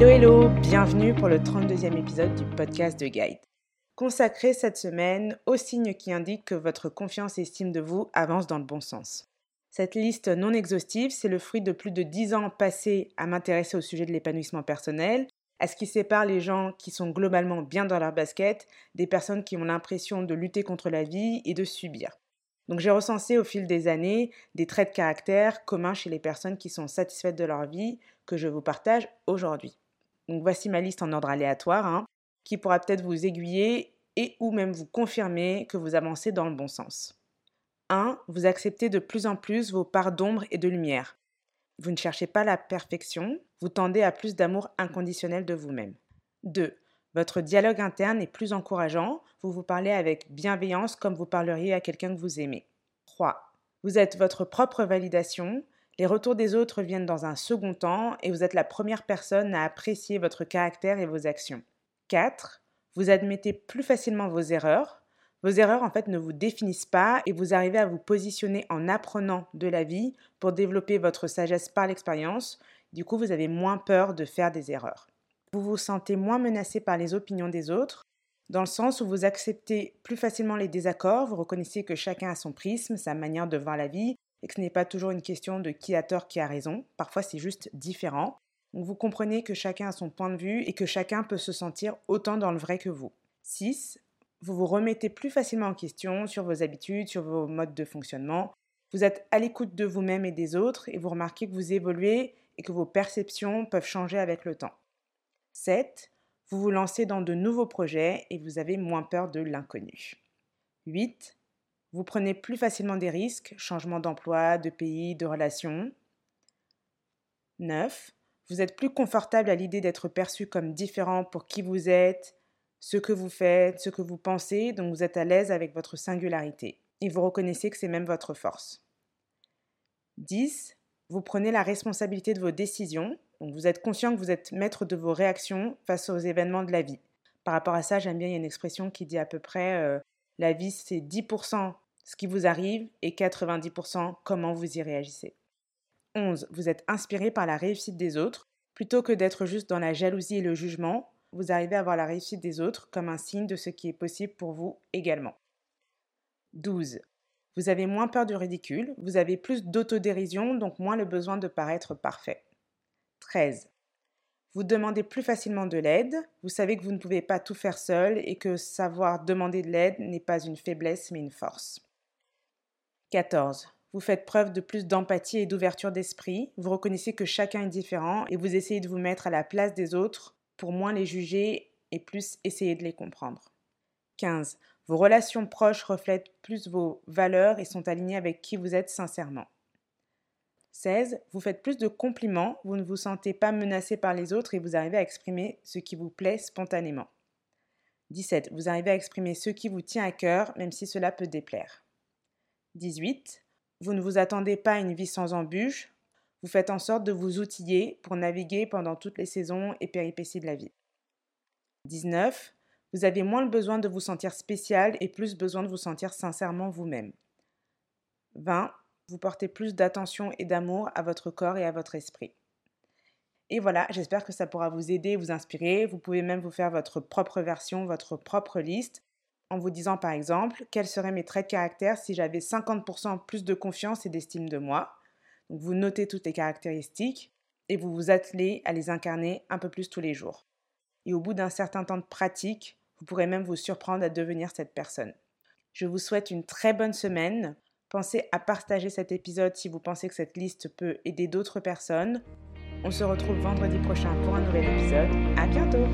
Hello hello, bienvenue pour le 32e épisode du podcast de Guide. Consacré cette semaine aux signes qui indiquent que votre confiance et estime de vous avancent dans le bon sens. Cette liste non exhaustive, c'est le fruit de plus de 10 ans passés à m'intéresser au sujet de l'épanouissement personnel, à ce qui sépare les gens qui sont globalement bien dans leur basket des personnes qui ont l'impression de lutter contre la vie et de subir. Donc j'ai recensé au fil des années des traits de caractère communs chez les personnes qui sont satisfaites de leur vie que je vous partage aujourd'hui. Voici ma liste en ordre aléatoire hein, qui pourra peut-être vous aiguiller et ou même vous confirmer que vous avancez dans le bon sens. 1. Vous acceptez de plus en plus vos parts d'ombre et de lumière. Vous ne cherchez pas la perfection, vous tendez à plus d'amour inconditionnel de vous-même. 2. Votre dialogue interne est plus encourageant, vous vous parlez avec bienveillance comme vous parleriez à quelqu'un que vous aimez. 3. Vous êtes votre propre validation, les retours des autres viennent dans un second temps et vous êtes la première personne à apprécier votre caractère et vos actions. 4. Vous admettez plus facilement vos erreurs. Vos erreurs en fait ne vous définissent pas et vous arrivez à vous positionner en apprenant de la vie pour développer votre sagesse par l'expérience. Du coup, vous avez moins peur de faire des erreurs. Vous vous sentez moins menacé par les opinions des autres, dans le sens où vous acceptez plus facilement les désaccords, vous reconnaissez que chacun a son prisme, sa manière de voir la vie, et que ce n'est pas toujours une question de qui a tort, qui a raison. Parfois, c'est juste différent. Donc, vous comprenez que chacun a son point de vue et que chacun peut se sentir autant dans le vrai que vous. 6. Vous vous remettez plus facilement en question sur vos habitudes, sur vos modes de fonctionnement. Vous êtes à l'écoute de vous-même et des autres et vous remarquez que vous évoluez et que vos perceptions peuvent changer avec le temps. 7. Vous vous lancez dans de nouveaux projets et vous avez moins peur de l'inconnu. 8. Vous prenez plus facilement des risques, changement d'emploi, de pays, de relations. 9. Vous êtes plus confortable à l'idée d'être perçu comme différent pour qui vous êtes, ce que vous faites, ce que vous pensez, donc vous êtes à l'aise avec votre singularité. Et vous reconnaissez que c'est même votre force. 10. Vous prenez la responsabilité de vos décisions, donc vous êtes conscient que vous êtes maître de vos réactions face aux événements de la vie. Par rapport à ça, j'aime bien, il y a une expression qui dit à peu près euh, la vie c'est 10% ce qui vous arrive et 90% comment vous y réagissez. 11. Vous êtes inspiré par la réussite des autres. Plutôt que d'être juste dans la jalousie et le jugement, vous arrivez à voir la réussite des autres comme un signe de ce qui est possible pour vous également. 12. Vous avez moins peur du ridicule, vous avez plus d'autodérision, donc moins le besoin de paraître parfait. 13. Vous demandez plus facilement de l'aide, vous savez que vous ne pouvez pas tout faire seul et que savoir demander de l'aide n'est pas une faiblesse mais une force. 14. Vous faites preuve de plus d'empathie et d'ouverture d'esprit, vous reconnaissez que chacun est différent et vous essayez de vous mettre à la place des autres pour moins les juger et plus essayer de les comprendre. 15. Vos relations proches reflètent plus vos valeurs et sont alignées avec qui vous êtes sincèrement. 16. Vous faites plus de compliments, vous ne vous sentez pas menacé par les autres et vous arrivez à exprimer ce qui vous plaît spontanément. 17. Vous arrivez à exprimer ce qui vous tient à cœur, même si cela peut déplaire. 18. Vous ne vous attendez pas à une vie sans embûches, vous faites en sorte de vous outiller pour naviguer pendant toutes les saisons et péripéties de la vie. 19. Vous avez moins le besoin de vous sentir spécial et plus besoin de vous sentir sincèrement vous-même. 20 vous portez plus d'attention et d'amour à votre corps et à votre esprit. Et voilà, j'espère que ça pourra vous aider, vous inspirer. Vous pouvez même vous faire votre propre version, votre propre liste, en vous disant par exemple quels seraient mes traits de caractère si j'avais 50% plus de confiance et d'estime de moi. Donc vous notez toutes les caractéristiques et vous vous attelez à les incarner un peu plus tous les jours. Et au bout d'un certain temps de pratique, vous pourrez même vous surprendre à devenir cette personne. Je vous souhaite une très bonne semaine. Pensez à partager cet épisode si vous pensez que cette liste peut aider d'autres personnes. On se retrouve vendredi prochain pour un nouvel épisode. À bientôt!